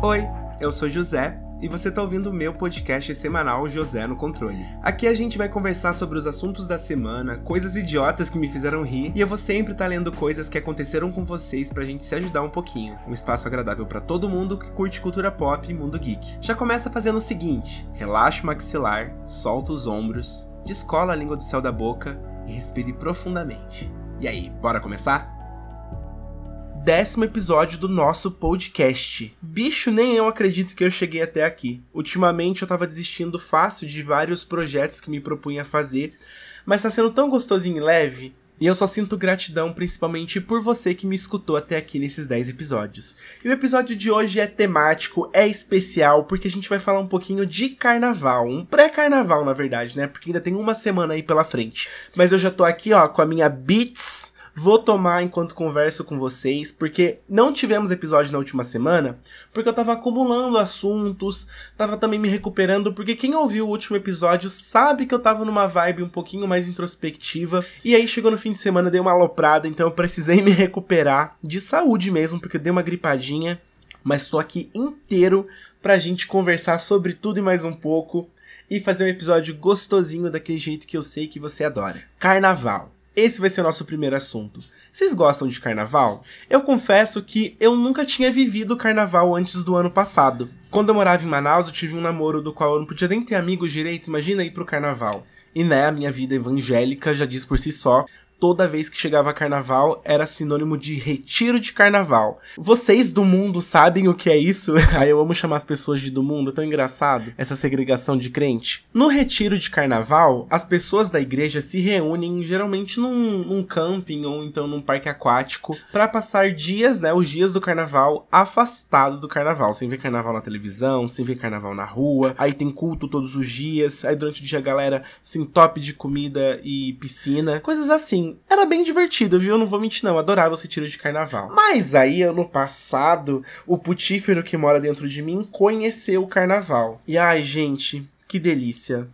Oi, eu sou José e você está ouvindo o meu podcast semanal José no Controle. Aqui a gente vai conversar sobre os assuntos da semana, coisas idiotas que me fizeram rir, e eu vou sempre estar tá lendo coisas que aconteceram com vocês pra gente se ajudar um pouquinho. Um espaço agradável para todo mundo que curte cultura pop e mundo geek. Já começa fazendo o seguinte: relaxa o maxilar, solta os ombros, descola a língua do céu da boca e respire profundamente. E aí, bora começar? Décimo episódio do nosso podcast. Bicho, nem eu acredito que eu cheguei até aqui. Ultimamente eu tava desistindo fácil de vários projetos que me propunha fazer, mas tá sendo tão gostosinho e leve. E eu só sinto gratidão principalmente por você que me escutou até aqui nesses 10 episódios. E o episódio de hoje é temático, é especial, porque a gente vai falar um pouquinho de carnaval. Um pré-carnaval, na verdade, né? Porque ainda tem uma semana aí pela frente. Mas eu já tô aqui, ó, com a minha Beats Vou tomar enquanto converso com vocês, porque não tivemos episódio na última semana, porque eu tava acumulando assuntos, tava também me recuperando, porque quem ouviu o último episódio sabe que eu tava numa vibe um pouquinho mais introspectiva, e aí chegou no fim de semana, dei uma aloprada, então eu precisei me recuperar de saúde mesmo, porque eu dei uma gripadinha, mas tô aqui inteiro pra gente conversar sobre tudo e mais um pouco e fazer um episódio gostosinho daquele jeito que eu sei que você adora. Carnaval. Esse vai ser o nosso primeiro assunto. Vocês gostam de carnaval? Eu confesso que eu nunca tinha vivido carnaval antes do ano passado. Quando eu morava em Manaus, eu tive um namoro do qual eu não podia nem ter amigos direito, imagina ir pro carnaval. E né, a minha vida evangélica já diz por si só, toda vez que chegava carnaval era sinônimo de retiro de carnaval. Vocês do mundo sabem o que é isso? Aí eu amo chamar as pessoas de do mundo, é tão engraçado essa segregação de crente. No retiro de carnaval, as pessoas da igreja se reúnem geralmente num, num camping ou então num parque aquático para passar dias, né, os dias do carnaval afastado do carnaval, sem ver carnaval na televisão, sem ver carnaval na rua. Aí tem culto todos os dias, aí durante o dia a galera se entope de comida e piscina, coisas assim era bem divertido, viu? Não vou mentir, não. Adorava esse tiro de carnaval. Mas aí, ano passado, o putífero que mora dentro de mim conheceu o carnaval. E ai, gente, que delícia.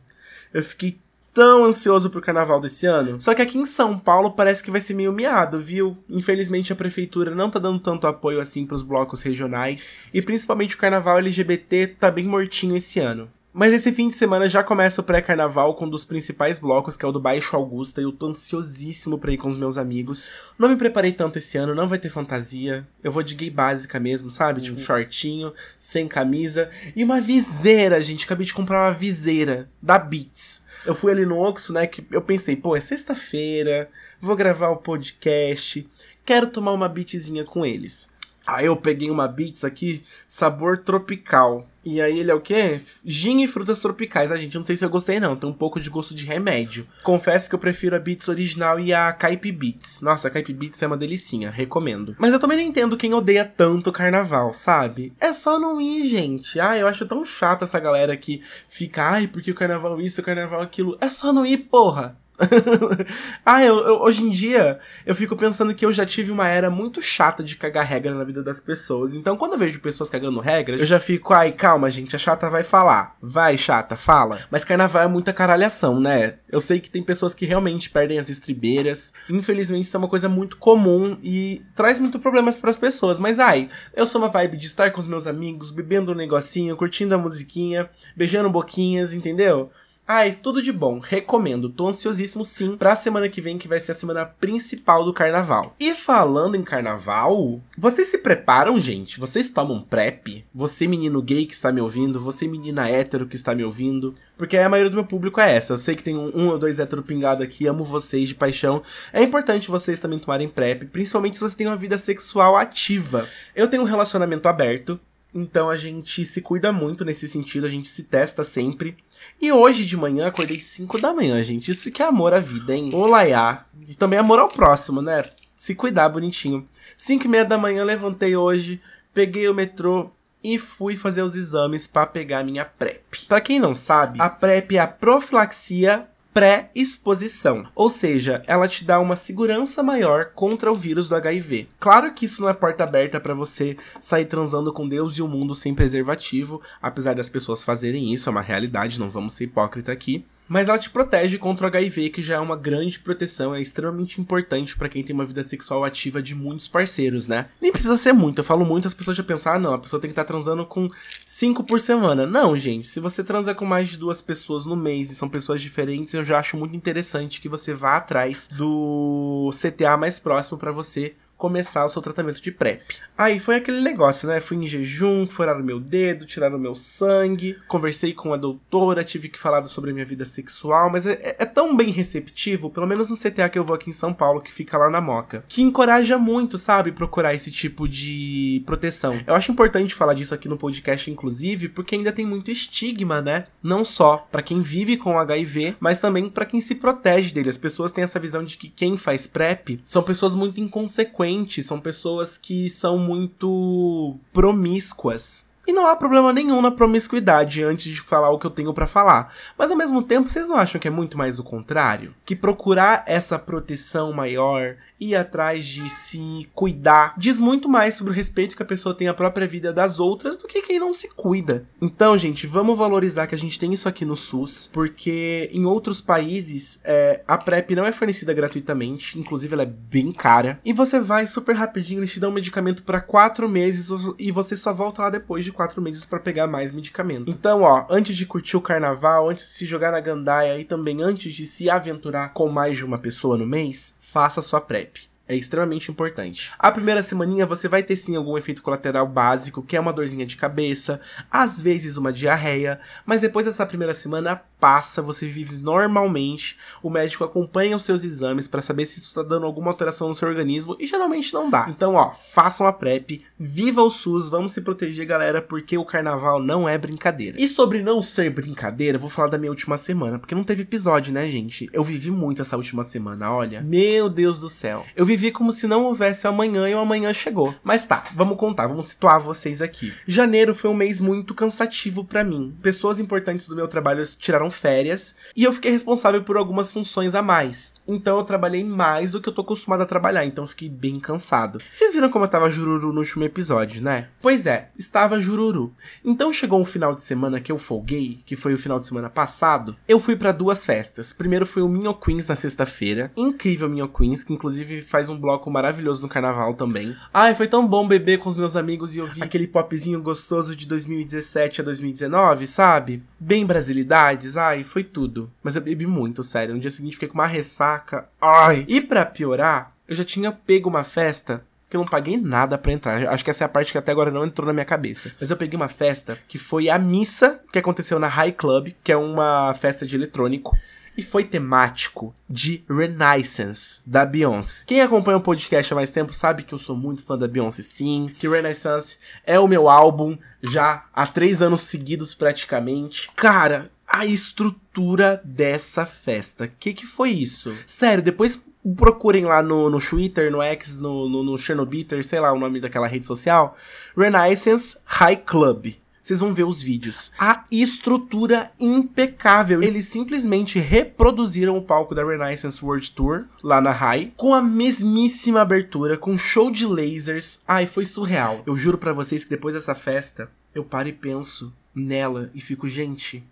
Eu fiquei tão ansioso pro carnaval desse ano. Só que aqui em São Paulo parece que vai ser meio miado, viu? Infelizmente a prefeitura não tá dando tanto apoio assim pros blocos regionais. E principalmente o carnaval LGBT tá bem mortinho esse ano. Mas esse fim de semana já começa o pré-carnaval com um dos principais blocos, que é o do Baixo Augusta, e eu tô ansiosíssimo pra ir com os meus amigos. Não me preparei tanto esse ano, não vai ter fantasia. Eu vou de gay básica mesmo, sabe? Tipo, uhum. shortinho, sem camisa. E uma viseira, gente. Acabei de comprar uma viseira da Beats. Eu fui ali no Oxo, né? Que eu pensei, pô, é sexta-feira, vou gravar o podcast, quero tomar uma beatzinha com eles. Aí eu peguei uma Beats aqui, sabor tropical. E aí ele é o quê? Gin e frutas tropicais. A ah, gente, não sei se eu gostei não, tem um pouco de gosto de remédio. Confesso que eu prefiro a Beats original e a Caipe Beats. Nossa, a Caipe Beats é uma delicinha, recomendo. Mas eu também não entendo quem odeia tanto carnaval, sabe? É só não ir, gente. Ah, eu acho tão chato essa galera que fica, ai, porque o carnaval isso, o carnaval aquilo. É só não ir, porra. ah, eu, eu, hoje em dia eu fico pensando que eu já tive uma era muito chata de cagar regra na vida das pessoas. Então, quando eu vejo pessoas cagando regras, eu já fico, ai, calma, gente, a chata vai falar. Vai, chata, fala. Mas carnaval é muita caralhação, né? Eu sei que tem pessoas que realmente perdem as estribeiras. Infelizmente, isso é uma coisa muito comum e traz muito problemas para as pessoas. Mas, ai, eu sou uma vibe de estar com os meus amigos, bebendo um negocinho, curtindo a musiquinha, beijando boquinhas, entendeu? Ai, tudo de bom, recomendo. Tô ansiosíssimo sim pra semana que vem, que vai ser a semana principal do carnaval. E falando em carnaval, vocês se preparam, gente? Vocês tomam PrEP? Você, menino gay que está me ouvindo, você, menina hétero que está me ouvindo, porque a maioria do meu público é essa. Eu sei que tem um, um ou dois hétero pingado aqui, amo vocês de paixão. É importante vocês também tomarem PrEP, principalmente se você tem uma vida sexual ativa. Eu tenho um relacionamento aberto, então a gente se cuida muito nesse sentido, a gente se testa sempre. E hoje de manhã acordei 5 da manhã, gente. Isso que é amor à vida, hein? Olaiá. E também amor ao próximo, né? Se cuidar bonitinho. 5 e meia da manhã levantei hoje, peguei o metrô e fui fazer os exames para pegar minha PrEP. Para quem não sabe, a PrEP é a profilaxia pré-exposição, ou seja, ela te dá uma segurança maior contra o vírus do HIV. Claro que isso não é porta aberta para você sair transando com Deus e o mundo sem preservativo, apesar das pessoas fazerem isso, é uma realidade, não vamos ser hipócrita aqui. Mas ela te protege contra o HIV, que já é uma grande proteção, é extremamente importante para quem tem uma vida sexual ativa de muitos parceiros, né? Nem precisa ser muito, eu falo muito, as pessoas já pensam, ah, não, a pessoa tem que estar tá transando com cinco por semana. Não, gente, se você transa com mais de duas pessoas no mês e são pessoas diferentes, eu já acho muito interessante que você vá atrás do CTA mais próximo para você começar o seu tratamento de PrEP. Aí foi aquele negócio, né? Fui em jejum, furaram meu dedo, tiraram meu sangue, conversei com a doutora, tive que falar sobre a minha vida sexual, mas é, é, é, tão bem receptivo, pelo menos no CTA que eu vou aqui em São Paulo, que fica lá na Moca, que encoraja muito, sabe, procurar esse tipo de proteção. Eu acho importante falar disso aqui no podcast, inclusive, porque ainda tem muito estigma, né? Não só para quem vive com HIV, mas também para quem se protege dele. As pessoas têm essa visão de que quem faz PrEP são pessoas muito inconsequentes, são pessoas que são muito promíscuas. E não há problema nenhum na promiscuidade antes de falar o que eu tenho para falar. Mas ao mesmo tempo, vocês não acham que é muito mais o contrário? Que procurar essa proteção maior, ir atrás de se cuidar, diz muito mais sobre o respeito que a pessoa tem à própria vida das outras do que quem não se cuida. Então, gente, vamos valorizar que a gente tem isso aqui no SUS, porque em outros países é, a PrEP não é fornecida gratuitamente, inclusive ela é bem cara. E você vai super rapidinho, eles te dão um medicamento para quatro meses e você só volta lá depois de quatro meses para pegar mais medicamento. Então, ó, antes de curtir o carnaval, antes de se jogar na gandaia e também antes de se aventurar com mais de uma pessoa no mês, faça sua PrEP. É extremamente importante. A primeira semaninha você vai ter sim algum efeito colateral básico, que é uma dorzinha de cabeça, às vezes uma diarreia, mas depois dessa primeira semana passa, você vive normalmente, o médico acompanha os seus exames para saber se isso está dando alguma alteração no seu organismo e geralmente não dá. Então, ó, façam a PrEP, viva o SUS, vamos se proteger, galera, porque o carnaval não é brincadeira. E sobre não ser brincadeira, vou falar da minha última semana, porque não teve episódio, né, gente? Eu vivi muito essa última semana, olha. Meu Deus do céu. Eu vivi como se não houvesse o amanhã e o amanhã chegou. Mas tá, vamos contar, vamos situar vocês aqui. Janeiro foi um mês muito cansativo para mim. Pessoas importantes do meu trabalho tiraram férias e eu fiquei responsável por algumas funções a mais. Então eu trabalhei mais do que eu tô acostumado a trabalhar, então fiquei bem cansado. Vocês viram como eu tava jururu no último episódio, né? Pois é, estava jururu. Então chegou um final de semana que eu folguei, que foi o final de semana passado, eu fui para duas festas. Primeiro foi o Minho Queens na sexta-feira, incrível Minho Queens, que inclusive faz um bloco maravilhoso no carnaval também. Ai, foi tão bom beber com os meus amigos e ouvir aquele popzinho gostoso de 2017 a 2019, sabe? Bem brasilidades, ai, foi tudo. Mas eu bebi muito, sério. No dia seguinte fiquei com uma ressaca. Ai. E para piorar, eu já tinha pego uma festa que eu não paguei nada para entrar. Acho que essa é a parte que até agora não entrou na minha cabeça. Mas eu peguei uma festa que foi a missa que aconteceu na High Club, que é uma festa de eletrônico e foi temático de Renaissance da Beyoncé. Quem acompanha o podcast há mais tempo sabe que eu sou muito fã da Beyoncé, sim, que Renaissance é o meu álbum já há três anos seguidos praticamente. Cara, a estrutura dessa festa. Que que foi isso? Sério, depois procurem lá no, no Twitter, no X, no, no, no Chernobyl, sei lá o nome daquela rede social. Renaissance High Club. Vocês vão ver os vídeos. A estrutura impecável. Eles simplesmente reproduziram o palco da Renaissance World Tour lá na High com a mesmíssima abertura, com show de lasers. Ai, foi surreal. Eu juro para vocês que depois dessa festa, eu paro e penso nela e fico, gente,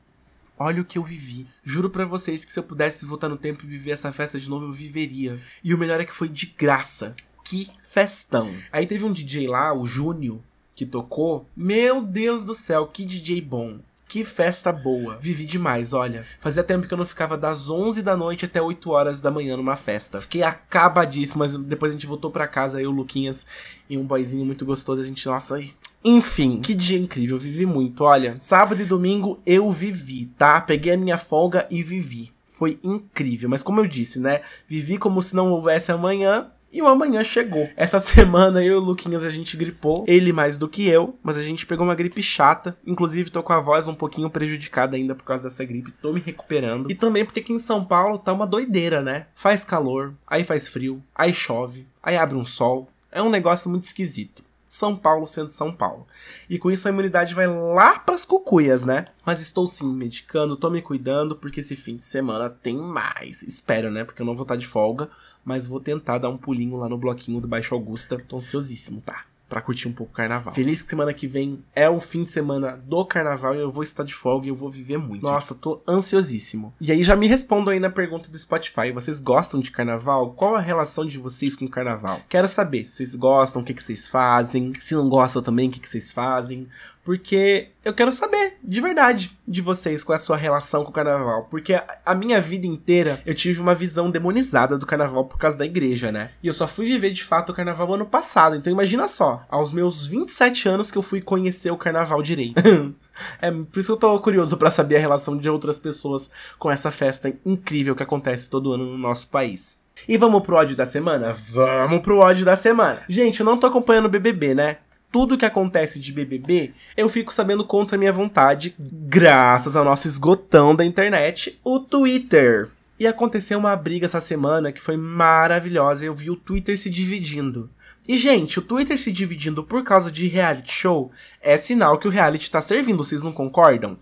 Olha o que eu vivi. Juro para vocês que se eu pudesse voltar no tempo e viver essa festa de novo, eu viveria. E o melhor é que foi de graça. Que festão. Aí teve um DJ lá, o Júnior, que tocou. Meu Deus do céu, que DJ bom. Que festa boa. Vivi demais, olha. Fazia tempo que eu não ficava das 11 da noite até 8 horas da manhã numa festa. Fiquei acabadíssimo, mas depois a gente voltou para casa, eu, Luquinhas e um boyzinho muito gostoso. A gente, nossa, ai, enfim, que dia incrível, vivi muito. Olha, sábado e domingo eu vivi, tá? Peguei a minha folga e vivi. Foi incrível, mas como eu disse, né? Vivi como se não houvesse amanhã. E o amanhã chegou. Essa semana eu e o Luquinhas a gente gripou, ele mais do que eu, mas a gente pegou uma gripe chata. Inclusive tô com a voz um pouquinho prejudicada ainda por causa dessa gripe, tô me recuperando. E também porque aqui em São Paulo tá uma doideira, né? Faz calor, aí faz frio, aí chove, aí abre um sol. É um negócio muito esquisito. São Paulo sendo São Paulo. E com isso a imunidade vai lá pras cucuias, né? Mas estou sim me medicando, tô me cuidando, porque esse fim de semana tem mais. Espero, né? Porque eu não vou estar de folga, mas vou tentar dar um pulinho lá no bloquinho do Baixo Augusta. Tô ansiosíssimo, tá? Para curtir um pouco o carnaval. Feliz que semana que vem é o fim de semana do carnaval e eu vou estar de folga e eu vou viver muito. Nossa, tô ansiosíssimo. E aí já me respondam aí na pergunta do Spotify. Vocês gostam de carnaval? Qual a relação de vocês com o carnaval? Quero saber se vocês gostam, o que, que vocês fazem. Se não gostam também, o que, que vocês fazem porque eu quero saber, de verdade, de vocês, qual é a sua relação com o carnaval. Porque a minha vida inteira eu tive uma visão demonizada do carnaval por causa da igreja, né? E eu só fui viver de fato o carnaval ano passado. Então imagina só, aos meus 27 anos que eu fui conhecer o carnaval direito. é por isso que eu tô curioso para saber a relação de outras pessoas com essa festa incrível que acontece todo ano no nosso país. E vamos pro ódio da semana? Vamos pro ódio da semana. Gente, eu não tô acompanhando o BBB, né? Tudo que acontece de BBB, eu fico sabendo contra minha vontade, graças ao nosso esgotão da internet, o Twitter. E aconteceu uma briga essa semana que foi maravilhosa. Eu vi o Twitter se dividindo. E, gente, o Twitter se dividindo por causa de reality show é sinal que o reality tá servindo, vocês não concordam?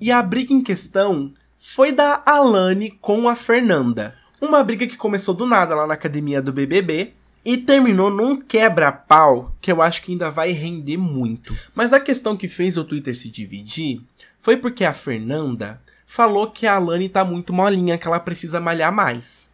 E a briga em questão foi da Alane com a Fernanda. Uma briga que começou do nada lá na academia do BBB e terminou num quebra-pau que eu acho que ainda vai render muito. Mas a questão que fez o Twitter se dividir foi porque a Fernanda falou que a Alane tá muito molinha, que ela precisa malhar mais.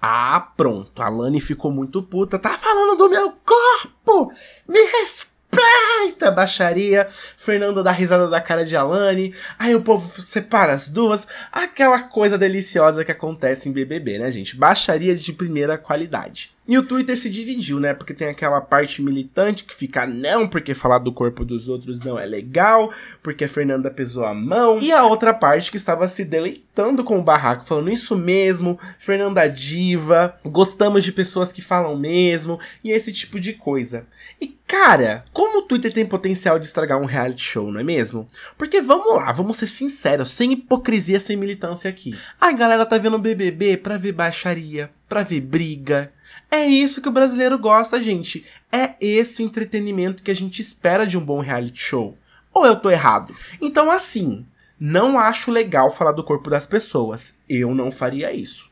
Ah, pronto. A Lani ficou muito puta. Tá falando do meu corpo! Me respeita, baixaria. Fernanda dá risada da cara de Alane. Aí o povo separa as duas. Aquela coisa deliciosa que acontece em BBB, né, gente? Baixaria de primeira qualidade. E o Twitter se dividiu, né? Porque tem aquela parte militante que fica não, porque falar do corpo dos outros não é legal, porque a Fernanda pesou a mão. E a outra parte que estava se deleitando com o barraco, falando isso mesmo, Fernanda diva, gostamos de pessoas que falam mesmo, e esse tipo de coisa. E cara, como o Twitter tem potencial de estragar um reality show, não é mesmo? Porque vamos lá, vamos ser sinceros, sem hipocrisia, sem militância aqui. A galera tá vendo o BBB pra ver baixaria, pra ver briga é isso que o brasileiro gosta, gente. É esse o entretenimento que a gente espera de um bom reality show. Ou eu tô errado? Então, assim, não acho legal falar do corpo das pessoas. Eu não faria isso.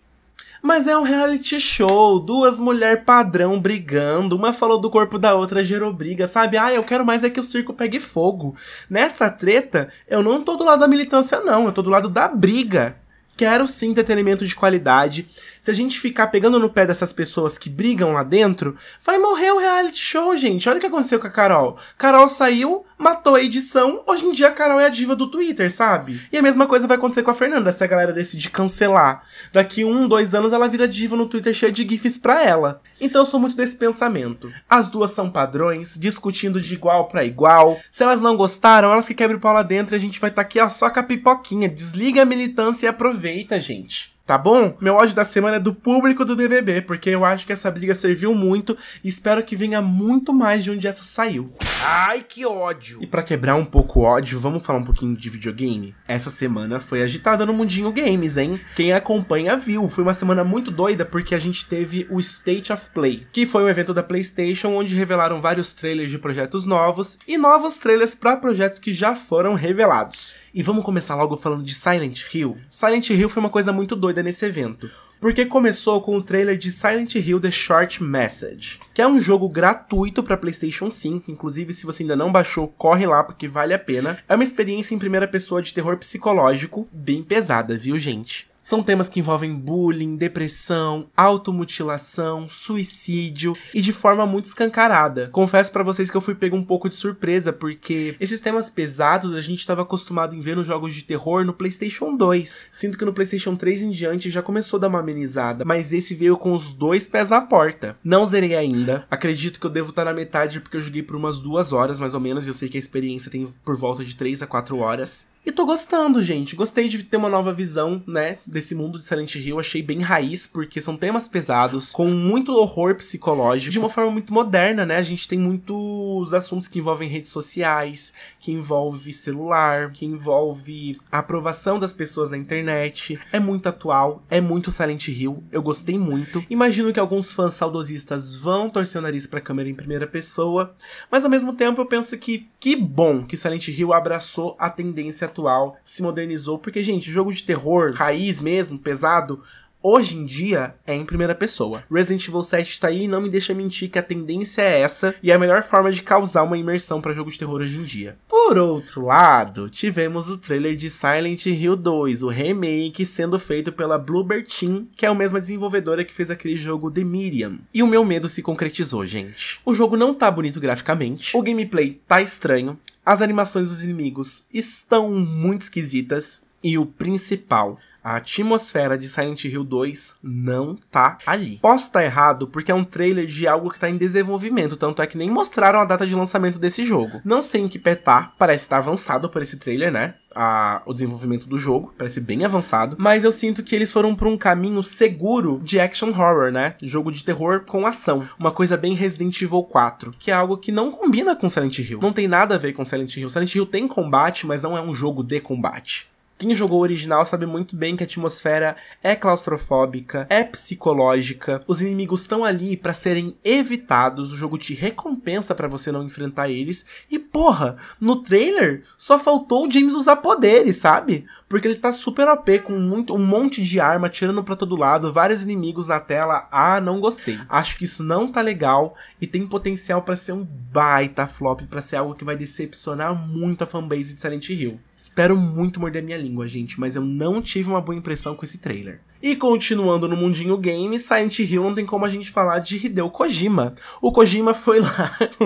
Mas é um reality show, duas mulheres padrão brigando, uma falou do corpo da outra, gerou briga, sabe? Ah, eu quero mais é que o circo pegue fogo. Nessa treta, eu não tô do lado da militância, não, eu tô do lado da briga. Quero sim entretenimento de qualidade. Se a gente ficar pegando no pé dessas pessoas que brigam lá dentro, vai morrer o reality show, gente. Olha o que aconteceu com a Carol. Carol saiu, matou a edição. Hoje em dia a Carol é a diva do Twitter, sabe? E a mesma coisa vai acontecer com a Fernanda se a galera decidir cancelar. Daqui um, dois anos ela vira diva no Twitter cheia de gifs pra ela. Então eu sou muito desse pensamento. As duas são padrões, discutindo de igual para igual. Se elas não gostaram, elas que quebrem o pau lá dentro e a gente vai estar tá aqui ó, só com a pipoquinha. Desliga a militância e aproveita, gente tá bom? Meu ódio da semana é do público do BBB, porque eu acho que essa briga serviu muito e espero que venha muito mais de onde essa saiu. Ai, que ódio! E para quebrar um pouco o ódio, vamos falar um pouquinho de videogame? Essa semana foi agitada no mundinho games, hein? Quem acompanha viu, foi uma semana muito doida porque a gente teve o State of Play, que foi um evento da PlayStation onde revelaram vários trailers de projetos novos e novos trailers para projetos que já foram revelados. E vamos começar logo falando de Silent Hill. Silent Hill foi uma coisa muito doida nesse evento. Porque começou com o trailer de Silent Hill The Short Message, que é um jogo gratuito para PlayStation 5. Inclusive, se você ainda não baixou, corre lá porque vale a pena. É uma experiência em primeira pessoa de terror psicológico bem pesada, viu, gente? São temas que envolvem bullying, depressão, automutilação, suicídio e de forma muito escancarada. Confesso para vocês que eu fui pego um pouco de surpresa porque esses temas pesados a gente estava acostumado em ver nos jogos de terror no PlayStation 2. Sinto que no PlayStation 3 em diante já começou a dar uma amenizada, mas esse veio com os dois pés na porta. Não zerei ainda. Acredito que eu devo estar na metade porque eu joguei por umas duas horas mais ou menos. E eu sei que a experiência tem por volta de 3 a 4 horas. E tô gostando, gente. Gostei de ter uma nova visão, né, desse mundo de Silent Hill. Achei bem raiz, porque são temas pesados, com muito horror psicológico, de uma forma muito moderna, né? A gente tem muitos assuntos que envolvem redes sociais, que envolve celular, que envolve a aprovação das pessoas na internet. É muito atual, é muito Silent Hill. Eu gostei muito. Imagino que alguns fãs saudosistas vão torcer o nariz pra câmera em primeira pessoa, mas ao mesmo tempo eu penso que que bom que Silent Hill abraçou a tendência atual, se modernizou, porque, gente, jogo de terror, raiz mesmo, pesado, hoje em dia é em primeira pessoa. Resident Evil 7 tá aí e não me deixa mentir que a tendência é essa e é a melhor forma de causar uma imersão para jogo de terror hoje em dia. Por outro lado, tivemos o trailer de Silent Hill 2, o remake sendo feito pela Bluebird Team, que é a mesma desenvolvedora que fez aquele jogo The Medium. E o meu medo se concretizou, gente. O jogo não tá bonito graficamente, o gameplay tá estranho, as animações dos inimigos estão muito esquisitas e o principal, a atmosfera de Silent Hill 2 não tá ali. Posso estar tá errado porque é um trailer de algo que tá em desenvolvimento, tanto é que nem mostraram a data de lançamento desse jogo. Não sei em que pé tá, parece estar tá avançado por esse trailer, né? A, o desenvolvimento do jogo, parece bem avançado, mas eu sinto que eles foram por um caminho seguro de action horror, né? Jogo de terror com ação, uma coisa bem Resident Evil 4, que é algo que não combina com Silent Hill. Não tem nada a ver com Silent Hill. Silent Hill tem combate, mas não é um jogo de combate. Quem jogou o original sabe muito bem que a atmosfera é claustrofóbica, é psicológica, os inimigos estão ali para serem evitados, o jogo te recompensa para você não enfrentar eles. E porra, no trailer só faltou o James usar poderes, sabe? Porque ele tá super OP com muito, um monte de arma tirando para todo lado, vários inimigos na tela. Ah, não gostei. Acho que isso não tá legal e tem potencial para ser um baita flop, para ser algo que vai decepcionar muito a fanbase de Silent Hill. Espero muito morder minha língua, gente, mas eu não tive uma boa impressão com esse trailer. E continuando no mundinho game, Silent Hill não tem como a gente falar de Hideo Kojima. O Kojima foi lá,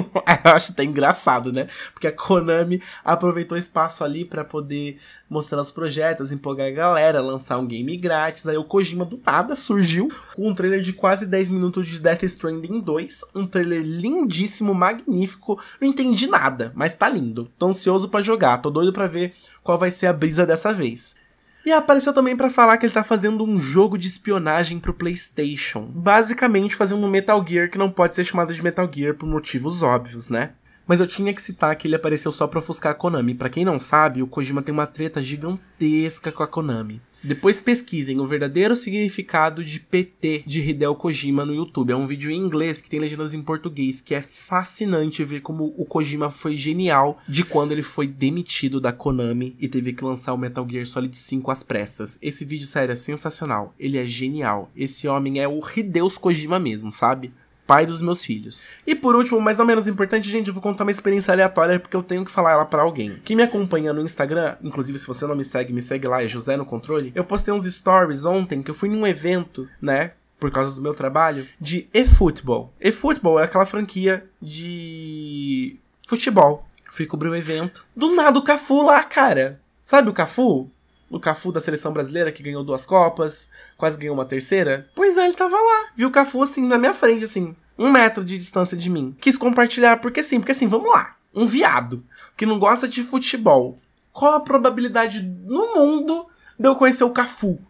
eu acho até engraçado, né? Porque a Konami aproveitou espaço ali para poder mostrar os projetos, empolgar a galera, lançar um game grátis. Aí o Kojima do nada surgiu com um trailer de quase 10 minutos de Death Stranding 2, um trailer lindíssimo, magnífico. Não entendi nada, mas tá lindo. Tô ansioso para jogar, tô doido para ver qual vai ser a brisa dessa vez. E apareceu também para falar que ele tá fazendo um jogo de espionagem pro PlayStation. Basicamente fazendo um Metal Gear que não pode ser chamado de Metal Gear por motivos óbvios, né? Mas eu tinha que citar que ele apareceu só pra ofuscar a Konami. Para quem não sabe, o Kojima tem uma treta gigantesca com a Konami. Depois pesquisem o verdadeiro significado de PT de Hideo Kojima no YouTube. É um vídeo em inglês que tem legendas em português, que é fascinante ver como o Kojima foi genial de quando ele foi demitido da Konami e teve que lançar o Metal Gear Solid 5 às pressas. Esse vídeo, sério, é sensacional. Ele é genial. Esse homem é o Hideus Kojima mesmo, sabe? Pai dos meus filhos. E por último, mas não menos importante, gente, eu vou contar uma experiência aleatória porque eu tenho que falar ela para alguém. Quem me acompanha no Instagram, inclusive se você não me segue, me segue lá, é José no Controle. Eu postei uns stories ontem que eu fui num evento, né? Por causa do meu trabalho, de eFootball. eFootball é aquela franquia de futebol. Fui cobrir o evento. Do nada o Cafu lá, cara. Sabe o Cafu? O Cafu da seleção brasileira que ganhou duas Copas, quase ganhou uma terceira. Pois é, ele tava lá. Viu o Cafu assim na minha frente, assim, um metro de distância de mim. Quis compartilhar, porque sim, porque assim, vamos lá. Um viado que não gosta de futebol. Qual a probabilidade no mundo de eu conhecer o Cafu?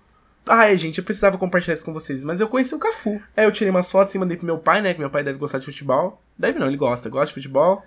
Ai, gente, eu precisava compartilhar isso com vocês, mas eu conheci o Cafu. Aí eu tirei umas fotos e mandei pro meu pai, né? Que meu pai deve gostar de futebol. Deve não, ele gosta, gosta de futebol.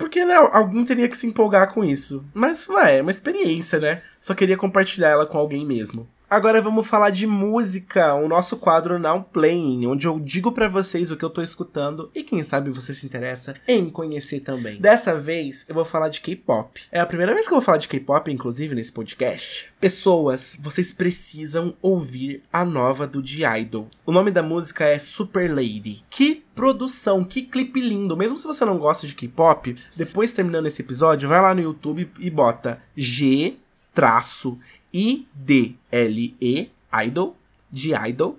Porque, né, alguém teria que se empolgar com isso. Mas, ué, é uma experiência, né? Só queria compartilhar ela com alguém mesmo. Agora vamos falar de música, o nosso quadro Now Playing, onde eu digo para vocês o que eu tô escutando e quem sabe você se interessa em conhecer também. Dessa vez eu vou falar de K-pop. É a primeira vez que eu vou falar de K-pop, inclusive, nesse podcast. Pessoas, vocês precisam ouvir a nova do D-Idol. O nome da música é Super Lady. Que produção, que clipe lindo. Mesmo se você não gosta de K-pop, depois terminando esse episódio, vai lá no YouTube e bota G traço I-D-L-E, Idol, de Idol,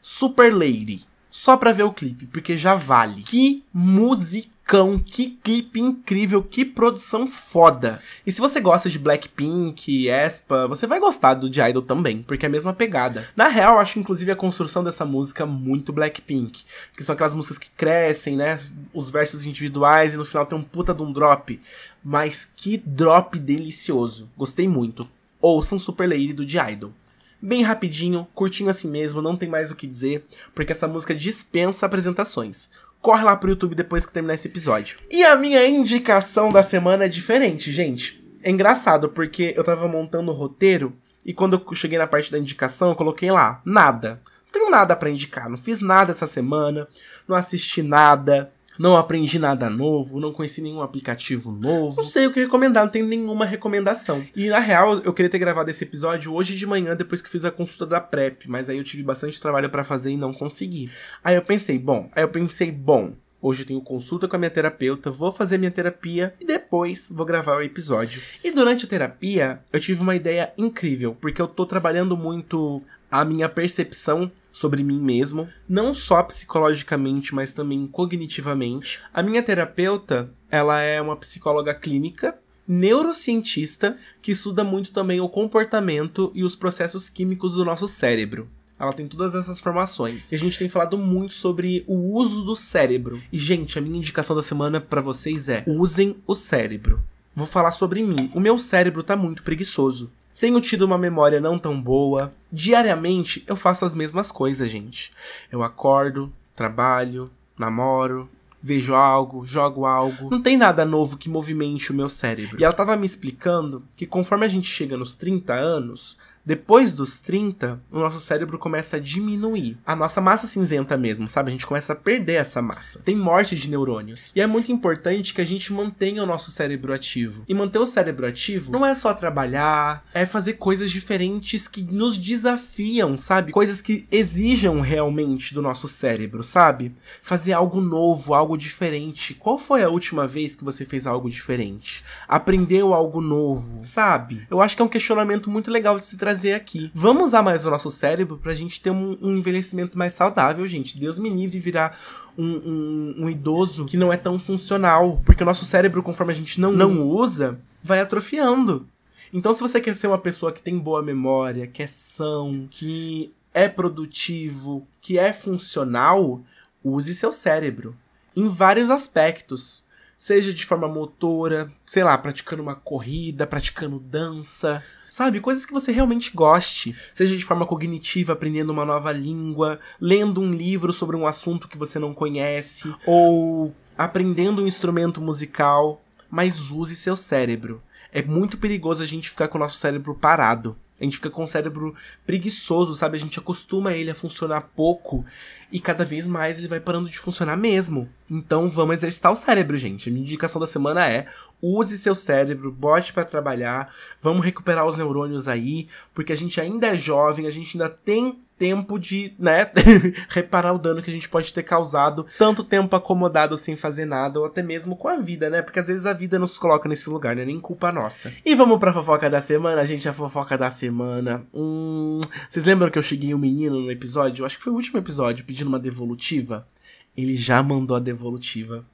Super Lady. Só pra ver o clipe, porque já vale. Que musicão, que clipe incrível, que produção foda. E se você gosta de Blackpink, Espa, você vai gostar do de Idol também, porque é a mesma pegada. Na real, acho inclusive a construção dessa música muito Blackpink, que são aquelas músicas que crescem, né? Os versos individuais e no final tem um puta de um drop. Mas que drop delicioso. Gostei muito ouçam Super Lady do The Idol. Bem rapidinho, curtinho assim mesmo, não tem mais o que dizer, porque essa música dispensa apresentações. Corre lá pro YouTube depois que terminar esse episódio. E a minha indicação da semana é diferente, gente. É engraçado, porque eu tava montando o roteiro e quando eu cheguei na parte da indicação, eu coloquei lá, nada. Não tenho nada para indicar, não fiz nada essa semana, não assisti nada, não aprendi nada novo, não conheci nenhum aplicativo novo. Não sei o que recomendar, não tenho nenhuma recomendação. E na real, eu queria ter gravado esse episódio hoje de manhã, depois que fiz a consulta da PrEP, mas aí eu tive bastante trabalho para fazer e não consegui. Aí eu pensei, bom, aí eu pensei, bom, Hoje eu tenho consulta com a minha terapeuta, vou fazer minha terapia e depois vou gravar o episódio. E durante a terapia, eu tive uma ideia incrível, porque eu tô trabalhando muito a minha percepção sobre mim mesmo, não só psicologicamente, mas também cognitivamente. A minha terapeuta, ela é uma psicóloga clínica, neurocientista, que estuda muito também o comportamento e os processos químicos do nosso cérebro. Ela tem todas essas formações. E a gente tem falado muito sobre o uso do cérebro. E, gente, a minha indicação da semana para vocês é: usem o cérebro. Vou falar sobre mim. O meu cérebro tá muito preguiçoso. Tenho tido uma memória não tão boa. Diariamente eu faço as mesmas coisas, gente. Eu acordo, trabalho, namoro, vejo algo, jogo algo. Não tem nada novo que movimente o meu cérebro. E ela tava me explicando que conforme a gente chega nos 30 anos, depois dos 30, o nosso cérebro começa a diminuir. A nossa massa cinzenta mesmo, sabe? A gente começa a perder essa massa. Tem morte de neurônios. E é muito importante que a gente mantenha o nosso cérebro ativo. E manter o cérebro ativo não é só trabalhar, é fazer coisas diferentes que nos desafiam, sabe? Coisas que exijam realmente do nosso cérebro, sabe? Fazer algo novo, algo diferente. Qual foi a última vez que você fez algo diferente? Aprendeu algo novo, sabe? Eu acho que é um questionamento muito legal de se trazer trazer aqui. Vamos usar mais o nosso cérebro pra gente ter um, um envelhecimento mais saudável, gente. Deus me livre de virar um, um, um, idoso que não é tão funcional. Porque o nosso cérebro, conforme a gente não, não usa, vai atrofiando. Então, se você quer ser uma pessoa que tem boa memória, que é são, que é produtivo, que é funcional, use seu cérebro. Em vários aspectos. Seja de forma motora, sei lá, praticando uma corrida, praticando dança, Sabe? Coisas que você realmente goste. Seja de forma cognitiva, aprendendo uma nova língua, lendo um livro sobre um assunto que você não conhece, ou aprendendo um instrumento musical. Mas use seu cérebro. É muito perigoso a gente ficar com o nosso cérebro parado. A gente fica com o cérebro preguiçoso, sabe? A gente acostuma ele a funcionar pouco e cada vez mais ele vai parando de funcionar mesmo. Então vamos exercitar o cérebro, gente. A minha indicação da semana é: use seu cérebro, bote para trabalhar, vamos recuperar os neurônios aí, porque a gente ainda é jovem, a gente ainda tem tempo de, né, reparar o dano que a gente pode ter causado, tanto tempo acomodado sem fazer nada, ou até mesmo com a vida, né? Porque às vezes a vida nos coloca nesse lugar, né? Nem culpa nossa. E vamos pra fofoca da semana, gente, a fofoca da semana. Hum, vocês lembram que eu cheguei um menino no episódio? Acho que foi o último episódio, pedindo uma devolutiva. Ele já mandou a devolutiva.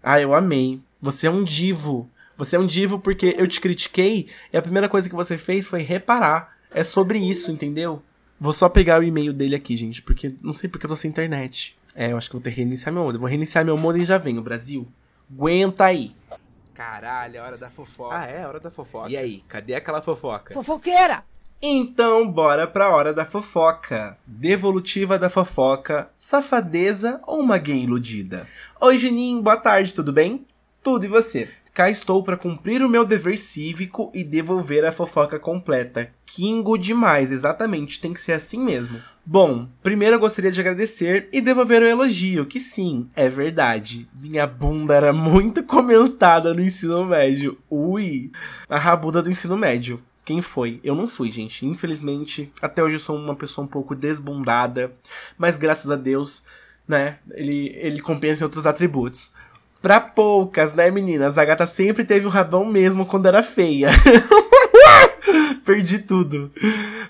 Ah, eu amei. Você é um divo. Você é um divo porque eu te critiquei e a primeira coisa que você fez foi reparar. É sobre isso, entendeu? Vou só pegar o e-mail dele aqui, gente, porque não sei porque eu tô sem internet. É, eu acho que vou ter que reiniciar meu modem. Vou reiniciar meu modem e já venho, Brasil. Aguenta aí. Caralho, é hora da fofoca. Ah, é? Hora da fofoca. E aí, cadê aquela fofoca? Fofoqueira! Então, bora pra hora da fofoca. Devolutiva da fofoca, safadeza ou uma gay iludida? Oi, Juninho, boa tarde, tudo bem? Tudo e você? Cá estou para cumprir o meu dever cívico e devolver a fofoca completa. Kingo demais, exatamente, tem que ser assim mesmo. Bom, primeiro eu gostaria de agradecer e devolver o elogio, que sim, é verdade. Minha bunda era muito comentada no ensino médio. Ui, a rabuda do ensino médio. Quem foi? Eu não fui, gente. Infelizmente, até hoje eu sou uma pessoa um pouco desbundada, mas graças a Deus, né, ele, ele compensa em outros atributos. Pra poucas, né, meninas? A gata sempre teve o rabão mesmo quando era feia. Perdi tudo.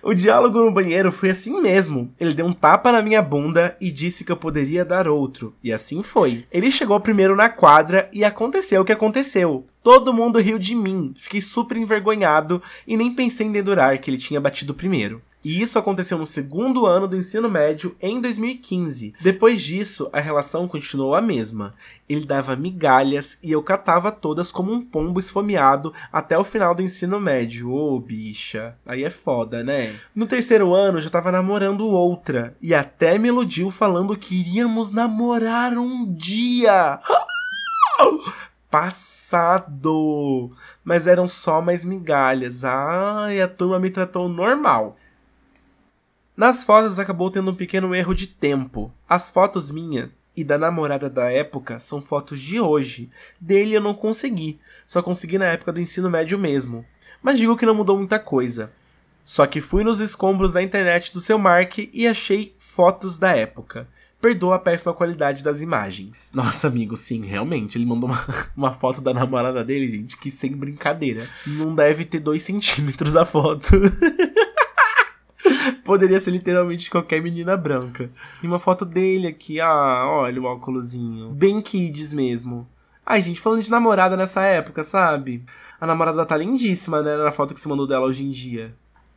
O diálogo no banheiro foi assim mesmo. Ele deu um tapa na minha bunda e disse que eu poderia dar outro. E assim foi. Ele chegou primeiro na quadra e aconteceu o que aconteceu. Todo mundo riu de mim. Fiquei super envergonhado e nem pensei em dedurar que ele tinha batido primeiro. E isso aconteceu no segundo ano do ensino médio em 2015. Depois disso, a relação continuou a mesma. Ele dava migalhas e eu catava todas como um pombo esfomeado até o final do ensino médio. Ô, oh, bicha. Aí é foda, né? No terceiro ano, já tava namorando outra. E até me iludiu falando que iríamos namorar um dia. Passado! Mas eram só mais migalhas. Ai, a turma me tratou normal. Nas fotos acabou tendo um pequeno erro de tempo. As fotos minha e da namorada da época são fotos de hoje. Dele eu não consegui, só consegui na época do ensino médio mesmo. Mas digo que não mudou muita coisa. Só que fui nos escombros da internet do seu Mark e achei fotos da época. Perdoa a péssima qualidade das imagens. Nossa, amigo, sim, realmente. Ele mandou uma, uma foto da namorada dele, gente, que sem brincadeira. Não deve ter dois centímetros a foto. Poderia ser literalmente qualquer menina branca. E uma foto dele aqui, ah, olha o óculosinho. Bem kids mesmo. Ai, gente, falando de namorada nessa época, sabe? A namorada tá lindíssima, né? Na foto que você mandou dela hoje em dia.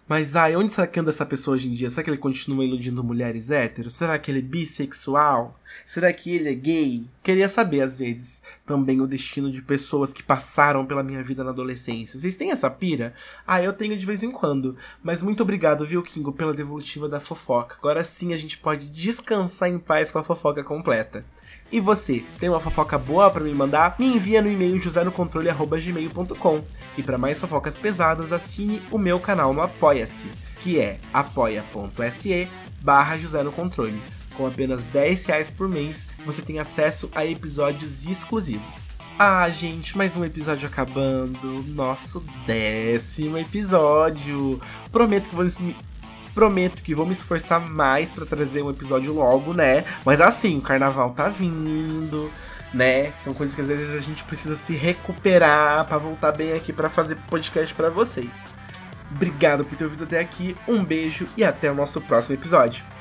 Mas ai, onde será que anda essa pessoa hoje em dia? Será que ele continua iludindo mulheres héteros? Será que ele é bissexual? Será que ele é gay? Queria saber, às vezes, também o destino de pessoas que passaram pela minha vida na adolescência. Vocês têm essa pira? Ah, eu tenho de vez em quando. Mas muito obrigado, viu, Kingo, pela devolutiva da fofoca. Agora sim a gente pode descansar em paz com a fofoca completa. E você, tem uma fofoca boa para me mandar? Me envia no e-mail josenocontrole.gmail.com E para mais fofocas pesadas, assine o meu canal no Apoia-se, que é apoia.se barra. Com apenas 10 reais por mês, você tem acesso a episódios exclusivos. Ah, gente, mais um episódio acabando. Nosso décimo episódio. Prometo que vou Prometo que vou me esforçar mais para trazer um episódio logo, né? Mas assim, o carnaval tá vindo, né? São coisas que às vezes a gente precisa se recuperar para voltar bem aqui para fazer podcast para vocês. Obrigado por ter ouvido até aqui, um beijo e até o nosso próximo episódio.